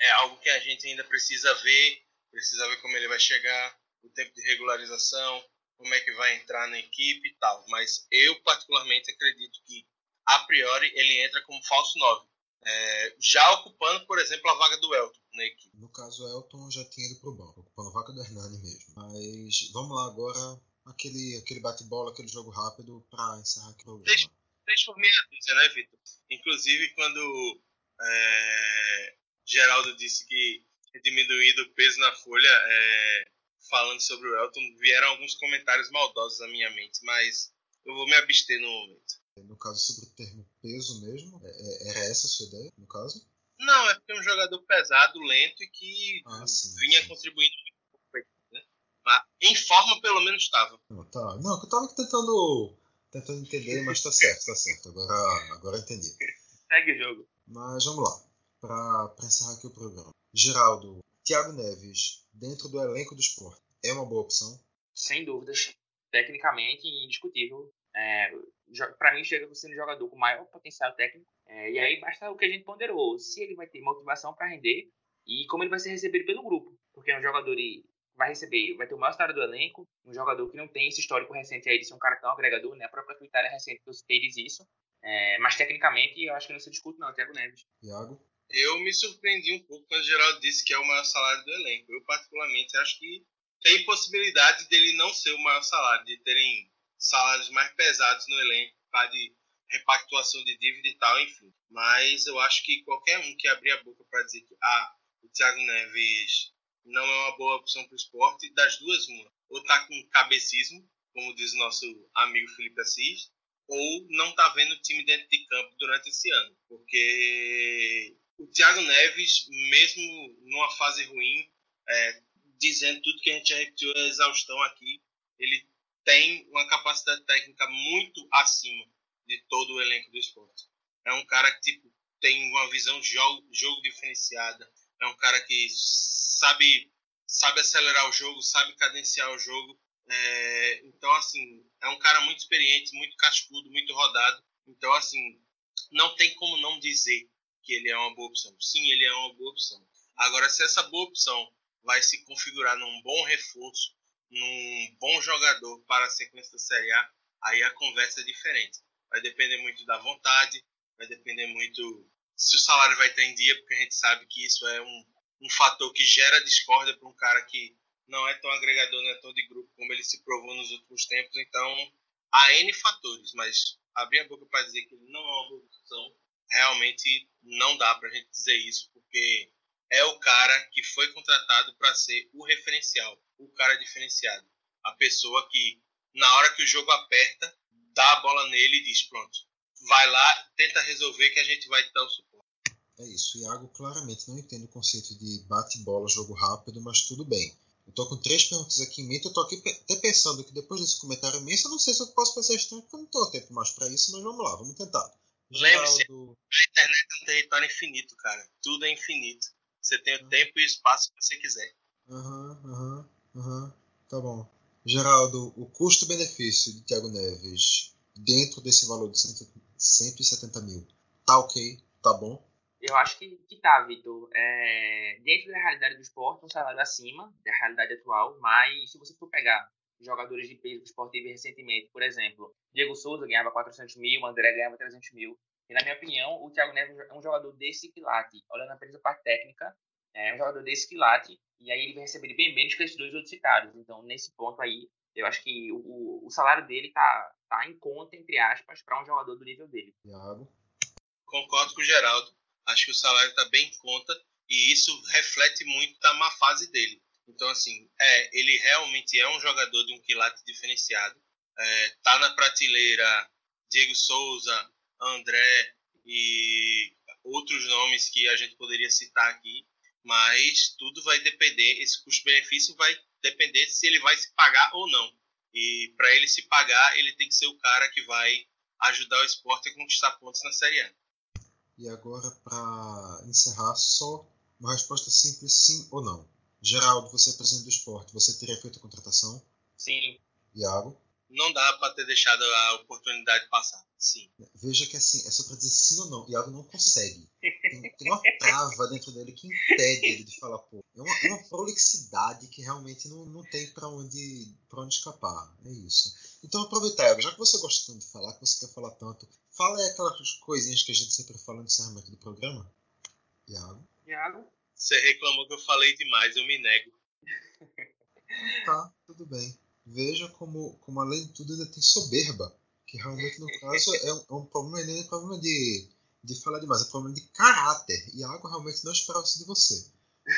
é algo que a gente ainda precisa ver, precisa ver como ele vai chegar, o tempo de regularização, como é que vai entrar na equipe e tal. Mas eu, particularmente, acredito que, a priori, ele entra como falso 9. É, já ocupando, por exemplo, a vaga do Elton na equipe. No caso, o Elton já tinha ido pro banco, ocupando a vaga do Hernani mesmo. Mas vamos lá agora, aquele, aquele bate-bola, aquele jogo rápido para encerrar aqui o programa. Por meia dúzia, né, Vitor? Inclusive, quando é, Geraldo disse que diminuído o peso na folha, é, falando sobre o Elton, vieram alguns comentários maldosos à minha mente, mas eu vou me abster no momento. No caso, sobre o termo peso mesmo, é, é, era essa a sua ideia, no caso? Não, é porque é um jogador pesado, lento e que ah, sim, vinha sim. contribuindo? Mas em forma, pelo menos estava. Não, tá. Não, eu tava tentando, tentando entender, mas tá certo, tá certo. Agora, agora eu entendi. Segue o jogo. Mas vamos lá, para encerrar aqui o programa. Geraldo, Thiago Neves, dentro do elenco do esporte, é uma boa opção? Sem dúvidas. Tecnicamente, indiscutível. É, para mim, chega sendo o jogador com maior potencial técnico. É, e aí basta o que a gente ponderou: se ele vai ter motivação para render e como ele vai ser recebido pelo grupo. Porque é um jogador vai receber, vai ter o maior história do elenco, um jogador que não tem esse histórico recente aí de ser um cara tão agregador, né? A própria Twitter recente que eu citei diz isso. É, mas tecnicamente, eu acho que não se discute, não, Thiago Neves. Iago? Eu me surpreendi um pouco quando o Geraldo disse que é o maior salário do elenco. Eu, particularmente, acho que tem possibilidade dele não ser o maior salário, de terem salários mais pesados no elenco, para de repactuação de dívida e tal, enfim. Mas eu acho que qualquer um que abrir a boca para dizer que ah, o Thiago Neves não é uma boa opção para o esporte, das duas, uma. Ou tá com cabecismo, como diz o nosso amigo Felipe Assis, ou não tá vendo o time dentro de campo durante esse ano. Porque o Thiago Neves, mesmo numa fase ruim, é, dizendo tudo que a gente já repetiu a exaustão aqui, ele tem uma capacidade técnica muito acima de todo o elenco do esporte. É um cara que tipo, tem uma visão de jogo, jogo diferenciada, é um cara que sabe, sabe acelerar o jogo, sabe cadenciar o jogo. É, então, assim, é um cara muito experiente, muito cascudo, muito rodado. Então, assim, não tem como não dizer que ele é uma boa opção. Sim, ele é uma boa opção. Agora, se essa boa opção vai se configurar num bom reforço, num bom jogador para a sequência da Série A, aí a conversa é diferente. Vai depender muito da vontade, vai depender muito se o salário vai estar em dia, porque a gente sabe que isso é um, um fator que gera discórdia para um cara que não é tão agregador, não é tão de grupo como ele se provou nos últimos tempos. Então, há N fatores, mas abrir a boca para dizer que ele não é uma boa opção, realmente não dá para a gente dizer isso, porque é o cara que foi contratado para ser o referencial, o cara diferenciado. A pessoa que, na hora que o jogo aperta, dá a bola nele e diz: pronto, vai lá, tenta resolver que a gente vai te dar o suporte. É isso. Iago claramente não entende o conceito de bate-bola, jogo rápido, mas tudo bem. Eu tô com três perguntas aqui em mente. Eu tô aqui até pensando que depois desse comentário imenso, eu não sei se eu posso fazer estranho, porque eu não tenho tempo mais para isso, mas vamos lá, vamos tentar. Lembre-se, Geraldo... a internet é um território infinito, cara. Tudo é infinito. Você tem o tempo e o espaço que você quiser. Aham, aham, aham. Tá bom. Geraldo, o custo-benefício de Thiago Neves dentro desse valor de 170 mil, tá ok? Tá bom? Eu acho que, que tá, Vitor. É, dentro da realidade do esporte, um salário acima da realidade atual, mas se você for pegar jogadores de peso que o esporte teve recentemente, por exemplo, Diego Souza ganhava 400 mil, André ganhava 300 mil, e, na minha opinião, o Thiago Neves é um jogador desse quilate. Olhando apenas a parte técnica, é um jogador desse quilate. E aí ele vai receber bem menos que esses dois outros citados. Então, nesse ponto aí, eu acho que o, o salário dele tá, tá em conta, entre aspas, para um jogador do nível dele. Thiago? Concordo com o Geraldo. Acho que o salário está bem em conta e isso reflete muito da má fase dele. Então, assim, é, ele realmente é um jogador de um quilate diferenciado. É, tá na prateleira Diego Souza, André e outros nomes que a gente poderia citar aqui, mas tudo vai depender, esse custo-benefício vai depender se ele vai se pagar ou não. E para ele se pagar, ele tem que ser o cara que vai ajudar o esporte a conquistar pontos na Série A. E agora, para encerrar, só uma resposta simples, sim ou não. Geraldo, você é presidente do esporte, você teria feito a contratação? Sim. Iago? não dá para ter deixado a oportunidade passar. Sim. Veja que assim, é só para dizer sim ou não. Iago não consegue. Tem, tem, uma trava dentro dele que impede ele de falar pô. É uma, é uma prolixidade que realmente não, não tem para onde, pra onde escapar. É isso. Então aproveitar, já que você gosta tanto de falar, que você quer falar tanto, fala aí aquelas coisinhas que a gente sempre fala no encerramento do programa. Iago. Iago? Você reclamou que eu falei demais, eu me nego. Tá, tudo bem. Veja como, como além de tudo ainda tem soberba. Que realmente no caso é um, é um problema, nem é problema de, de falar demais, é problema de caráter. E Iago realmente não esperava isso de você.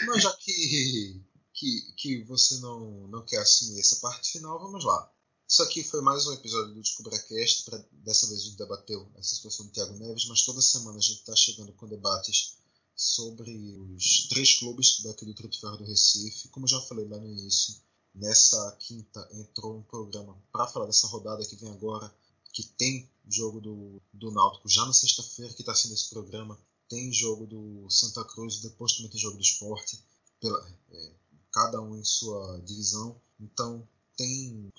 Mas já que, que, que você não, não quer assumir essa parte final, vamos lá. Isso aqui foi mais um episódio do DescubraCast. Dessa vez a gente debateu essa situação do Thiago Neves, mas toda semana a gente está chegando com debates sobre os três clubes daqui do Ferro do Recife. Como eu já falei lá no início, nessa quinta entrou um programa para falar dessa rodada que vem agora, que tem jogo do, do Náutico já na sexta-feira, que está sendo esse programa. Tem jogo do Santa Cruz, depois também tem jogo do esporte, pela, é, cada um em sua divisão. Então tem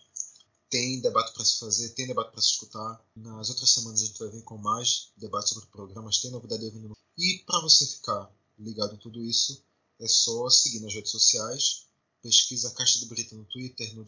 tem debate para se fazer, tem debate para se escutar. Nas outras semanas a gente vai vir com mais debates sobre programas, tem novidade vindo. E para você ficar ligado em tudo isso, é só seguir nas redes sociais, pesquisa Caixa de Brita no Twitter, no,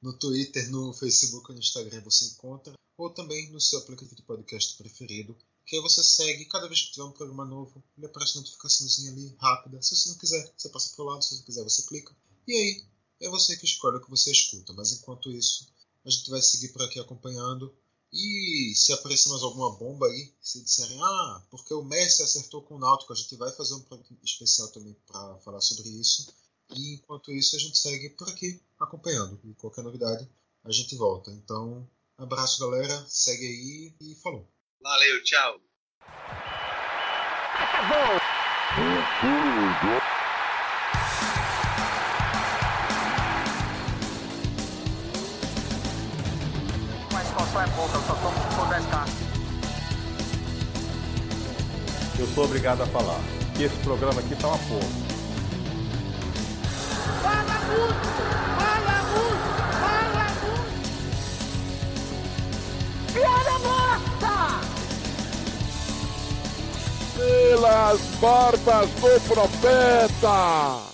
no Twitter, no Facebook no Instagram você encontra, ou também no seu aplicativo de podcast preferido, que aí você segue, cada vez que tiver um programa novo, ele aparece uma notificaçãozinha ali, rápida. Se você não quiser, você passa para o lado, se você quiser, você clica. E aí, é você que escolhe o que você escuta. Mas enquanto isso, a gente vai seguir por aqui acompanhando. E se aparecer mais alguma bomba aí, se disserem, ah, porque o Messi acertou com o Náutico, a gente vai fazer um programa especial também para falar sobre isso. E enquanto isso, a gente segue por aqui acompanhando. E qualquer novidade, a gente volta. Então, abraço, galera. Segue aí e falou. Valeu, tchau. Mas qual é pouca, eu só tomo se for 10k. Eu sou obrigado a falar que esse programa aqui tá uma porra. Fala muito! Fala muito! Fala muito! Piada morta! Pelas barbas do profeta!